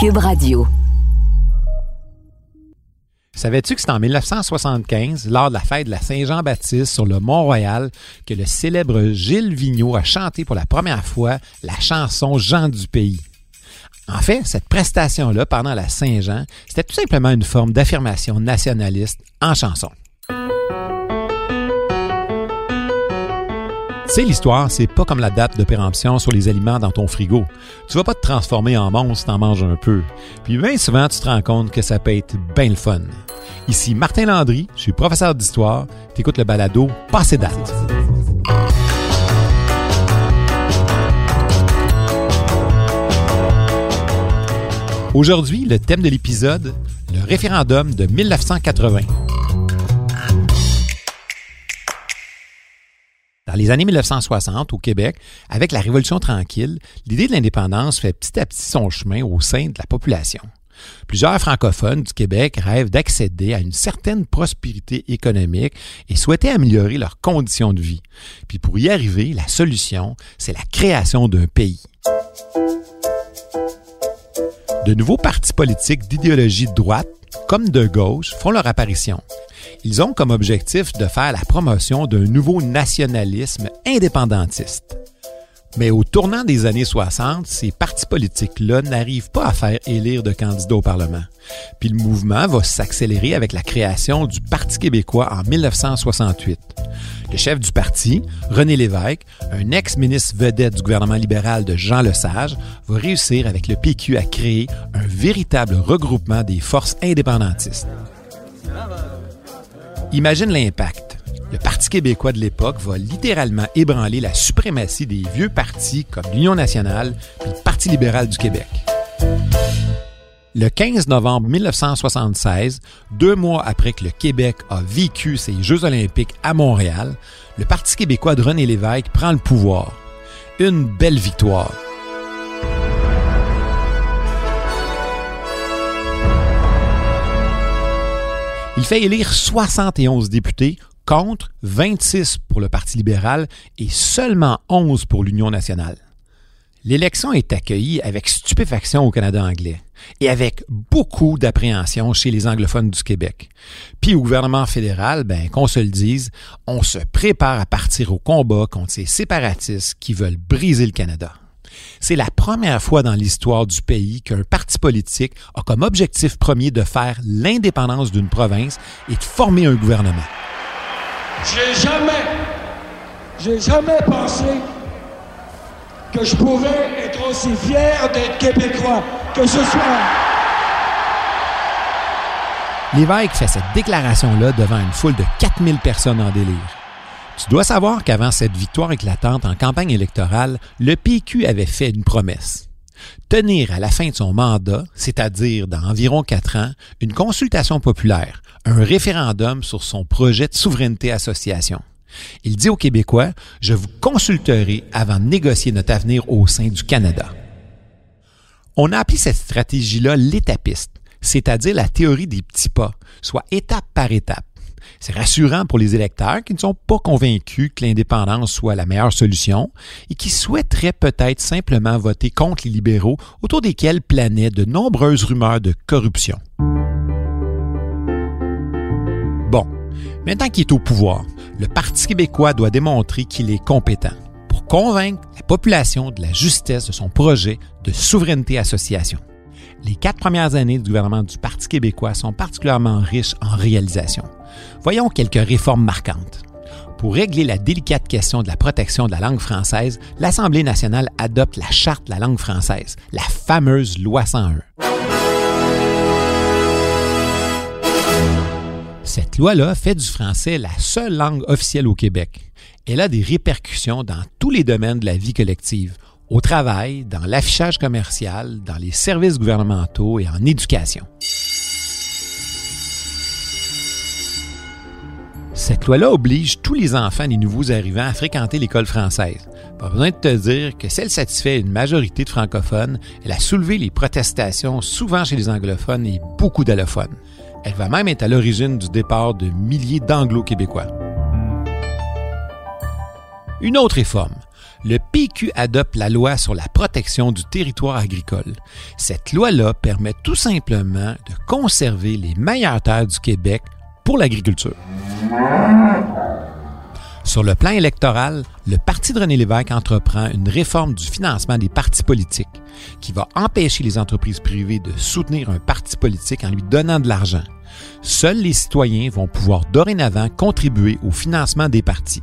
Cube Radio. Savais-tu que c'est en 1975, lors de la fête de la Saint-Jean-Baptiste sur le Mont-Royal, que le célèbre Gilles Vigneault a chanté pour la première fois la chanson Jean du pays? En fait, cette prestation-là, pendant la Saint-Jean, c'était tout simplement une forme d'affirmation nationaliste en chanson. Tu sais, l'histoire, c'est pas comme la date de péremption sur les aliments dans ton frigo. Tu vas pas te transformer en monstre si t'en manges un peu. Puis bien souvent, tu te rends compte que ça peut être bien le fun. Ici Martin Landry, je suis professeur d'histoire. T'écoutes le balado Passé date. Aujourd'hui, le thème de l'épisode, le référendum de 1980. Dans les années 1960, au Québec, avec la Révolution tranquille, l'idée de l'indépendance fait petit à petit son chemin au sein de la population. Plusieurs francophones du Québec rêvent d'accéder à une certaine prospérité économique et souhaitaient améliorer leurs conditions de vie. Puis pour y arriver, la solution, c'est la création d'un pays. De nouveaux partis politiques d'idéologie droite, comme de gauche, font leur apparition. Ils ont comme objectif de faire la promotion d'un nouveau nationalisme indépendantiste. Mais au tournant des années 60, ces partis politiques-là n'arrivent pas à faire élire de candidats au Parlement. Puis le mouvement va s'accélérer avec la création du Parti québécois en 1968. Le chef du parti, René Lévesque, un ex-ministre vedette du gouvernement libéral de Jean Lesage, va réussir avec le PQ à créer un véritable regroupement des forces indépendantistes. Imagine l'impact. Le Parti québécois de l'époque va littéralement ébranler la suprématie des vieux partis comme l'Union nationale et le Parti libéral du Québec. Le 15 novembre 1976, deux mois après que le Québec a vécu ses Jeux olympiques à Montréal, le Parti québécois de René Lévesque prend le pouvoir. Une belle victoire. Il fait élire 71 députés contre 26 pour le Parti libéral et seulement 11 pour l'Union nationale. L'élection est accueillie avec stupéfaction au Canada anglais et avec beaucoup d'appréhension chez les anglophones du Québec. Puis au gouvernement fédéral, ben, qu'on se le dise, on se prépare à partir au combat contre ces séparatistes qui veulent briser le Canada. C'est la première fois dans l'histoire du pays qu'un parti politique a comme objectif premier de faire l'indépendance d'une province et de former un gouvernement. J'ai jamais, j'ai jamais pensé que je pouvais être aussi fier d'être québécois que ce soir. L'évêque fait cette déclaration-là devant une foule de 4000 personnes en délire. Tu dois savoir qu'avant cette victoire éclatante en campagne électorale, le PQ avait fait une promesse. Tenir à la fin de son mandat, c'est-à-dire dans environ quatre ans, une consultation populaire, un référendum sur son projet de souveraineté association. Il dit aux Québécois, je vous consulterai avant de négocier notre avenir au sein du Canada. On a appelé cette stratégie-là l'étapiste, c'est-à-dire la théorie des petits pas, soit étape par étape. C'est rassurant pour les électeurs qui ne sont pas convaincus que l'indépendance soit la meilleure solution et qui souhaiteraient peut-être simplement voter contre les libéraux autour desquels planaient de nombreuses rumeurs de corruption. Bon, maintenant qu'il est au pouvoir, le Parti québécois doit démontrer qu'il est compétent pour convaincre la population de la justesse de son projet de souveraineté association. Les quatre premières années du gouvernement du Parti québécois sont particulièrement riches en réalisations. Voyons quelques réformes marquantes. Pour régler la délicate question de la protection de la langue française, l'Assemblée nationale adopte la Charte de la langue française, la fameuse Loi 101. Cette loi-là fait du français la seule langue officielle au Québec. Elle a des répercussions dans tous les domaines de la vie collective, au travail, dans l'affichage commercial, dans les services gouvernementaux et en éducation. Cette loi-là oblige tous les enfants des nouveaux arrivants à fréquenter l'école française. Pas besoin de te dire que si elle satisfait une majorité de francophones, elle a soulevé les protestations souvent chez les anglophones et beaucoup d'allophones. Elle va même être à l'origine du départ de milliers d'anglo-québécois. Une autre réforme, le PQ adopte la loi sur la protection du territoire agricole. Cette loi-là permet tout simplement de conserver les meilleures terres du Québec pour l'agriculture. Sur le plan électoral, le Parti de René Lévesque entreprend une réforme du financement des partis politiques qui va empêcher les entreprises privées de soutenir un parti politique en lui donnant de l'argent. Seuls les citoyens vont pouvoir dorénavant contribuer au financement des partis.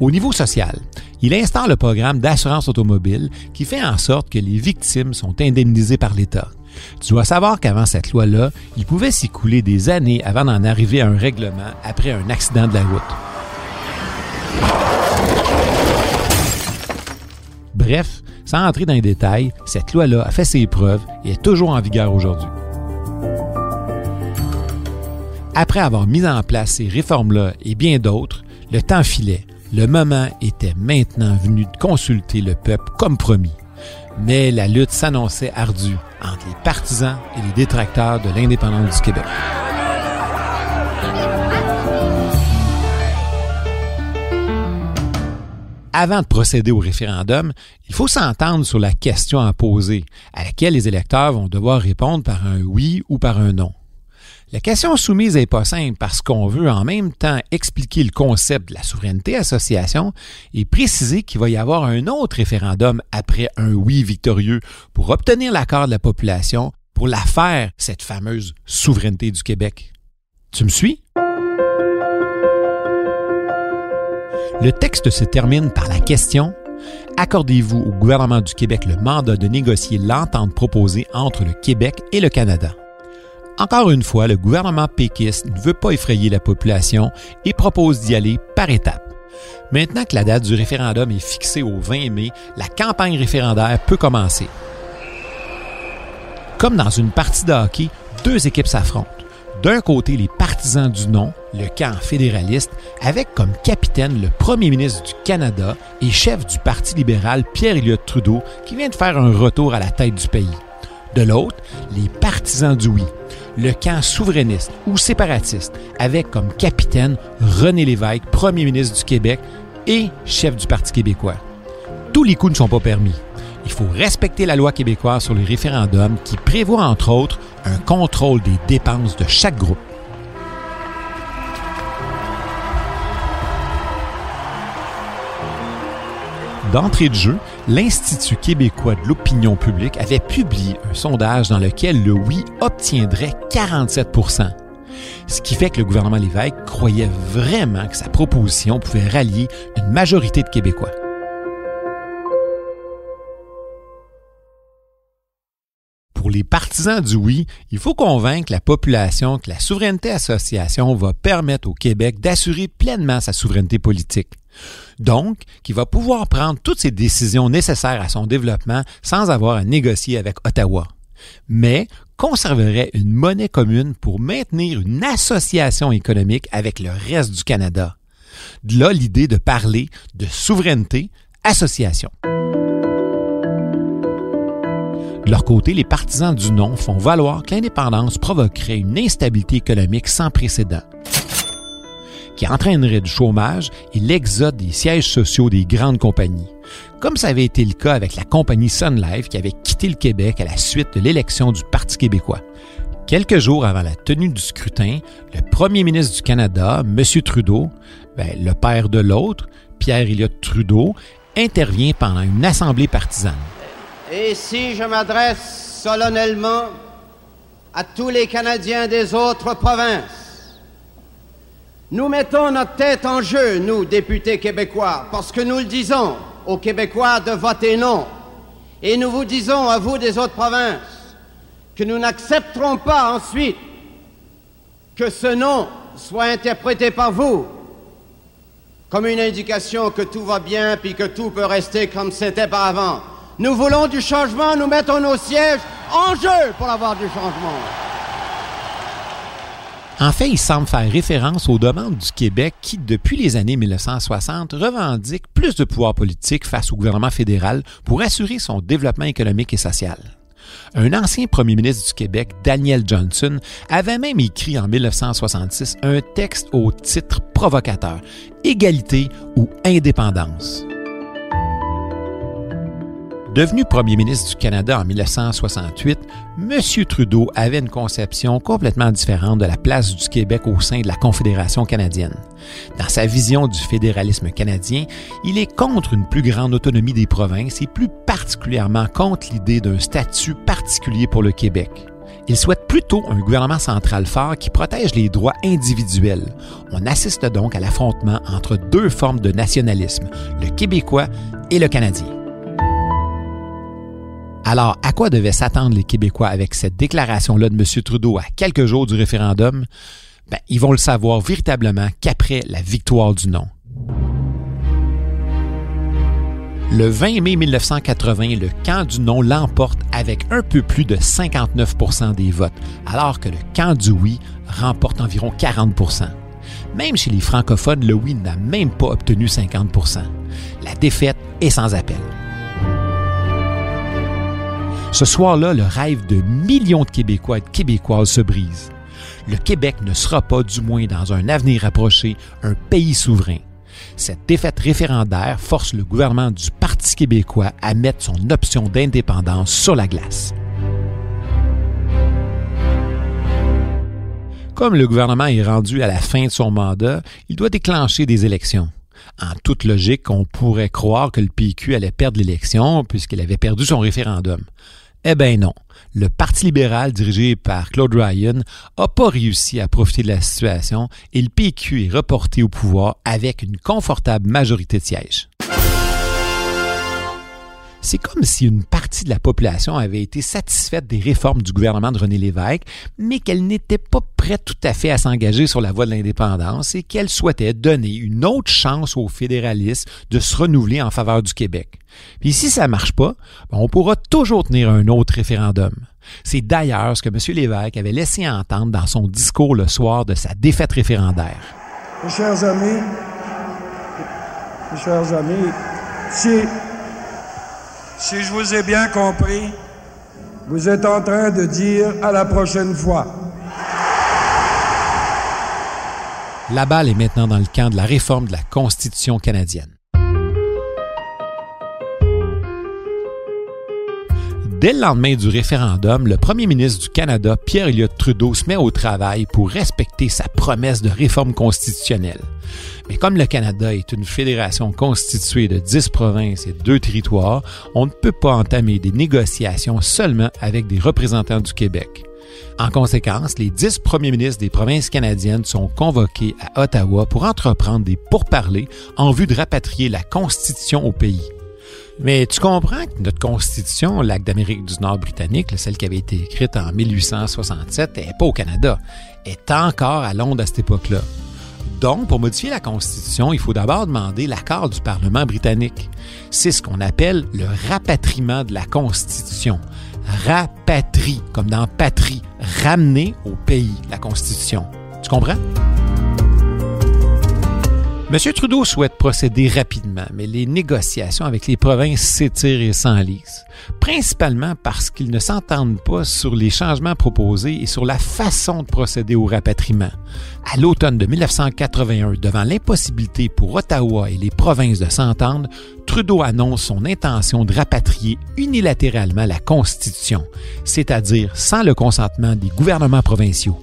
Au niveau social, il instaure le programme d'assurance automobile qui fait en sorte que les victimes sont indemnisées par l'État. Tu dois savoir qu'avant cette loi-là, il pouvait s'écouler des années avant d'en arriver à un règlement après un accident de la route. Bref, sans entrer dans les détails, cette loi-là a fait ses preuves et est toujours en vigueur aujourd'hui. Après avoir mis en place ces réformes-là et bien d'autres, le temps filait. Le moment était maintenant venu de consulter le peuple comme promis. Mais la lutte s'annonçait ardue entre les partisans et les détracteurs de l'indépendance du Québec. Avant de procéder au référendum, il faut s'entendre sur la question à poser, à laquelle les électeurs vont devoir répondre par un oui ou par un non. La question soumise n'est pas simple parce qu'on veut en même temps expliquer le concept de la souveraineté association et préciser qu'il va y avoir un autre référendum après un oui victorieux pour obtenir l'accord de la population pour la faire, cette fameuse souveraineté du Québec. Tu me suis? Le texte se termine par la question Accordez-vous au gouvernement du Québec le mandat de négocier l'entente proposée entre le Québec et le Canada? Encore une fois, le gouvernement péquiste ne veut pas effrayer la population et propose d'y aller par étapes. Maintenant que la date du référendum est fixée au 20 mai, la campagne référendaire peut commencer. Comme dans une partie de hockey, deux équipes s'affrontent. D'un côté, les partisans du non, le camp fédéraliste, avec comme capitaine le premier ministre du Canada et chef du Parti libéral Pierre Elliott Trudeau, qui vient de faire un retour à la tête du pays. De l'autre, les partisans du oui, le camp souverainiste ou séparatiste, avec comme capitaine René Lévesque, premier ministre du Québec et chef du Parti québécois. Tous les coups ne sont pas permis. Il faut respecter la loi québécoise sur les référendums qui prévoit entre autres un contrôle des dépenses de chaque groupe. D'entrée de jeu, l'Institut québécois de l'opinion publique avait publié un sondage dans lequel le oui obtiendrait 47% ce qui fait que le gouvernement Lévesque croyait vraiment que sa proposition pouvait rallier une majorité de Québécois. Pour les partisans du oui, il faut convaincre la population que la souveraineté association va permettre au Québec d'assurer pleinement sa souveraineté politique. Donc, qu'il va pouvoir prendre toutes ces décisions nécessaires à son développement sans avoir à négocier avec Ottawa. Mais conserverait une monnaie commune pour maintenir une association économique avec le reste du Canada. De là l'idée de parler de souveraineté association. De leur côté, les partisans du non font valoir que l'indépendance provoquerait une instabilité économique sans précédent qui entraînerait du chômage et l'exode des sièges sociaux des grandes compagnies, comme ça avait été le cas avec la compagnie Sun Life qui avait quitté le Québec à la suite de l'élection du Parti québécois. Quelques jours avant la tenue du scrutin, le premier ministre du Canada, M. Trudeau, ben, le père de l'autre, Pierre Elliott Trudeau, intervient pendant une assemblée partisane. Et si je m'adresse solennellement à tous les Canadiens des autres provinces, nous mettons notre tête en jeu, nous, députés québécois, parce que nous le disons aux Québécois de voter non. Et nous vous disons à vous des autres provinces que nous n'accepterons pas ensuite que ce non soit interprété par vous comme une indication que tout va bien puis que tout peut rester comme c'était par avant. Nous voulons du changement, nous mettons nos sièges en jeu pour avoir du changement. En fait, il semble faire référence aux demandes du Québec qui, depuis les années 1960, revendique plus de pouvoir politique face au gouvernement fédéral pour assurer son développement économique et social. Un ancien premier ministre du Québec, Daniel Johnson, avait même écrit en 1966 un texte au titre provocateur Égalité ou indépendance. Devenu premier ministre du Canada en 1968, M. Trudeau avait une conception complètement différente de la place du Québec au sein de la Confédération canadienne. Dans sa vision du fédéralisme canadien, il est contre une plus grande autonomie des provinces et plus particulièrement contre l'idée d'un statut particulier pour le Québec. Il souhaite plutôt un gouvernement central fort qui protège les droits individuels. On assiste donc à l'affrontement entre deux formes de nationalisme, le québécois et le canadien. Alors, à quoi devaient s'attendre les Québécois avec cette déclaration-là de M. Trudeau à quelques jours du référendum? Ben, ils vont le savoir véritablement qu'après la victoire du non. Le 20 mai 1980, le camp du non l'emporte avec un peu plus de 59% des votes, alors que le camp du oui remporte environ 40% Même chez les francophones, le oui n'a même pas obtenu 50% La défaite est sans appel. Ce soir-là, le rêve de millions de Québécois et de Québécoises se brise. Le Québec ne sera pas, du moins dans un avenir approché, un pays souverain. Cette défaite référendaire force le gouvernement du Parti québécois à mettre son option d'indépendance sur la glace. Comme le gouvernement est rendu à la fin de son mandat, il doit déclencher des élections. En toute logique, on pourrait croire que le PQ allait perdre l'élection puisqu'il avait perdu son référendum. Eh bien non. Le Parti libéral dirigé par Claude Ryan n'a pas réussi à profiter de la situation et le PQ est reporté au pouvoir avec une confortable majorité de sièges. C'est comme si une partie de la population avait été satisfaite des réformes du gouvernement de René Lévesque, mais qu'elle n'était pas prête tout à fait à s'engager sur la voie de l'indépendance et qu'elle souhaitait donner une autre chance aux fédéralistes de se renouveler en faveur du Québec. Puis si ça ne marche pas, ben, on pourra toujours tenir un autre référendum. C'est d'ailleurs ce que M. Lévesque avait laissé entendre dans son discours le soir de sa défaite référendaire. Mes chers amis, mes chers amis, si si je vous ai bien compris, vous êtes en train de dire à la prochaine fois. La balle est maintenant dans le camp de la réforme de la Constitution canadienne. Dès le lendemain du référendum, le premier ministre du Canada, Pierre Elliott Trudeau, se met au travail pour respecter sa promesse de réforme constitutionnelle. Mais comme le Canada est une fédération constituée de 10 provinces et deux territoires, on ne peut pas entamer des négociations seulement avec des représentants du Québec. En conséquence, les dix premiers ministres des provinces canadiennes sont convoqués à Ottawa pour entreprendre des pourparlers en vue de rapatrier la Constitution au pays. Mais tu comprends que notre Constitution, l'acte d'Amérique du Nord britannique, celle qui avait été écrite en 1867, n'est pas au Canada, est encore à Londres à cette époque-là. Donc, pour modifier la Constitution, il faut d'abord demander l'accord du Parlement britannique. C'est ce qu'on appelle le rapatriement de la Constitution. Rapatrie, comme dans patrie, ramener au pays la Constitution. Tu comprends? M. Trudeau souhaite procéder rapidement, mais les négociations avec les provinces s'étirent et s'enlisent, principalement parce qu'ils ne s'entendent pas sur les changements proposés et sur la façon de procéder au rapatriement. À l'automne de 1981, devant l'impossibilité pour Ottawa et les provinces de s'entendre, Trudeau annonce son intention de rapatrier unilatéralement la Constitution, c'est-à-dire sans le consentement des gouvernements provinciaux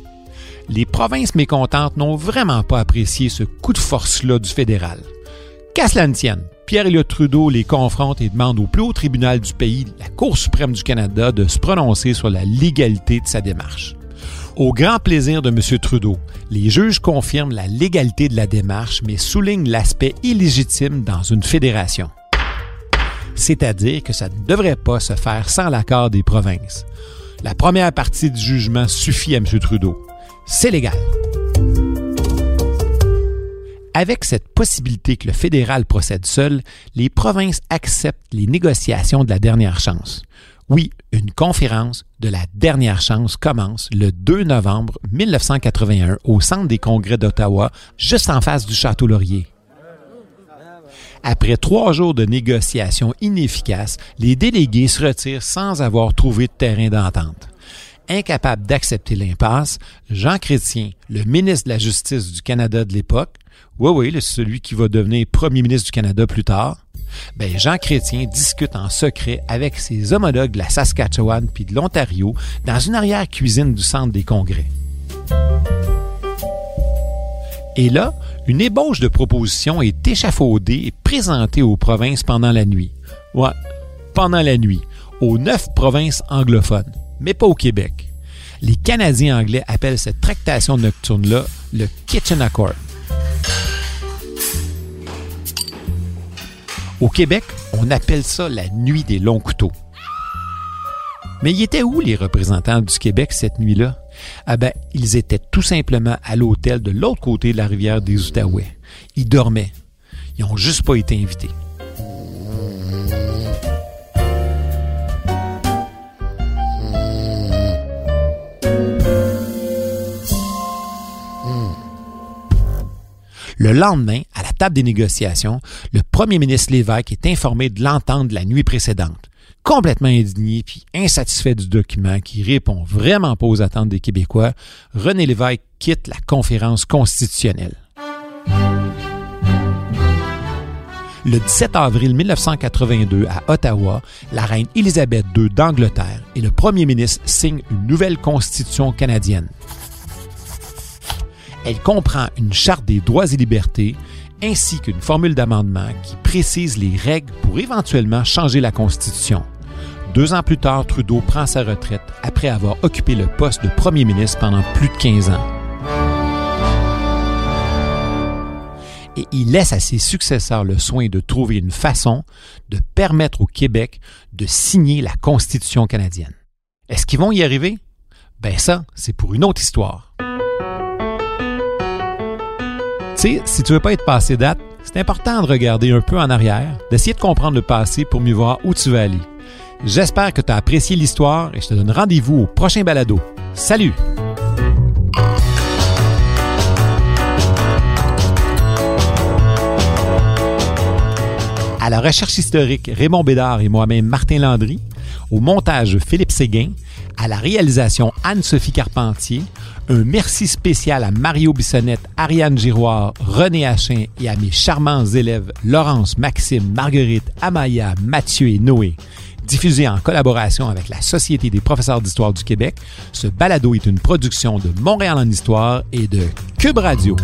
les provinces mécontentes n'ont vraiment pas apprécié ce coup de force-là du fédéral. Qu'à cela ne tienne, Pierre-Éliott Trudeau les confronte et demande au plus haut tribunal du pays, la Cour suprême du Canada, de se prononcer sur la légalité de sa démarche. Au grand plaisir de M. Trudeau, les juges confirment la légalité de la démarche, mais soulignent l'aspect illégitime dans une fédération. C'est-à-dire que ça ne devrait pas se faire sans l'accord des provinces. La première partie du jugement suffit à M. Trudeau c'est légal. Avec cette possibilité que le fédéral procède seul, les provinces acceptent les négociations de la dernière chance. Oui, une conférence de la dernière chance commence le 2 novembre 1981 au Centre des congrès d'Ottawa, juste en face du Château Laurier. Après trois jours de négociations inefficaces, les délégués se retirent sans avoir trouvé de terrain d'entente. Incapable d'accepter l'impasse, Jean Chrétien, le ministre de la Justice du Canada de l'époque, oui, oui, celui qui va devenir premier ministre du Canada plus tard, ben Jean Chrétien discute en secret avec ses homologues de la Saskatchewan puis de l'Ontario dans une arrière-cuisine du centre des congrès. Et là, une ébauche de propositions est échafaudée et présentée aux provinces pendant la nuit. Ouais, pendant la nuit, aux neuf provinces anglophones, mais pas au Québec. Les Canadiens anglais appellent cette tractation nocturne-là le Kitchen Accord. Au Québec, on appelle ça la nuit des longs couteaux. Mais y étaient où les représentants du Québec cette nuit-là? Ah ben, ils étaient tout simplement à l'hôtel de l'autre côté de la rivière des Outaouais. Ils dormaient. Ils n'ont juste pas été invités. Le lendemain, à la table des négociations, le premier ministre Lévesque est informé de l'entente de la nuit précédente. Complètement indigné puis insatisfait du document qui répond vraiment pas aux attentes des Québécois, René Lévesque quitte la conférence constitutionnelle. Le 17 avril 1982, à Ottawa, la reine Élisabeth II d'Angleterre et le premier ministre signent une nouvelle constitution canadienne. Elle comprend une charte des droits et libertés ainsi qu'une formule d'amendement qui précise les règles pour éventuellement changer la Constitution. Deux ans plus tard, Trudeau prend sa retraite après avoir occupé le poste de premier ministre pendant plus de 15 ans. Et il laisse à ses successeurs le soin de trouver une façon de permettre au Québec de signer la Constitution canadienne. Est-ce qu'ils vont y arriver? Ben ça, c'est pour une autre histoire. Sais, si tu veux pas être passé date, c'est important de regarder un peu en arrière, d'essayer de comprendre le passé pour mieux voir où tu vas aller. J'espère que tu as apprécié l'histoire et je te donne rendez-vous au prochain balado. Salut! À la recherche historique, Raymond Bédard et moi-même Martin Landry. Au montage, Philippe Séguin. À la réalisation, Anne-Sophie Carpentier. Un merci spécial à Mario Bissonnette, Ariane Giroir, René Hachin et à mes charmants élèves Laurence, Maxime, Marguerite, Amaya, Mathieu et Noé. Diffusé en collaboration avec la Société des professeurs d'histoire du Québec, ce balado est une production de Montréal en histoire et de Cube Radio.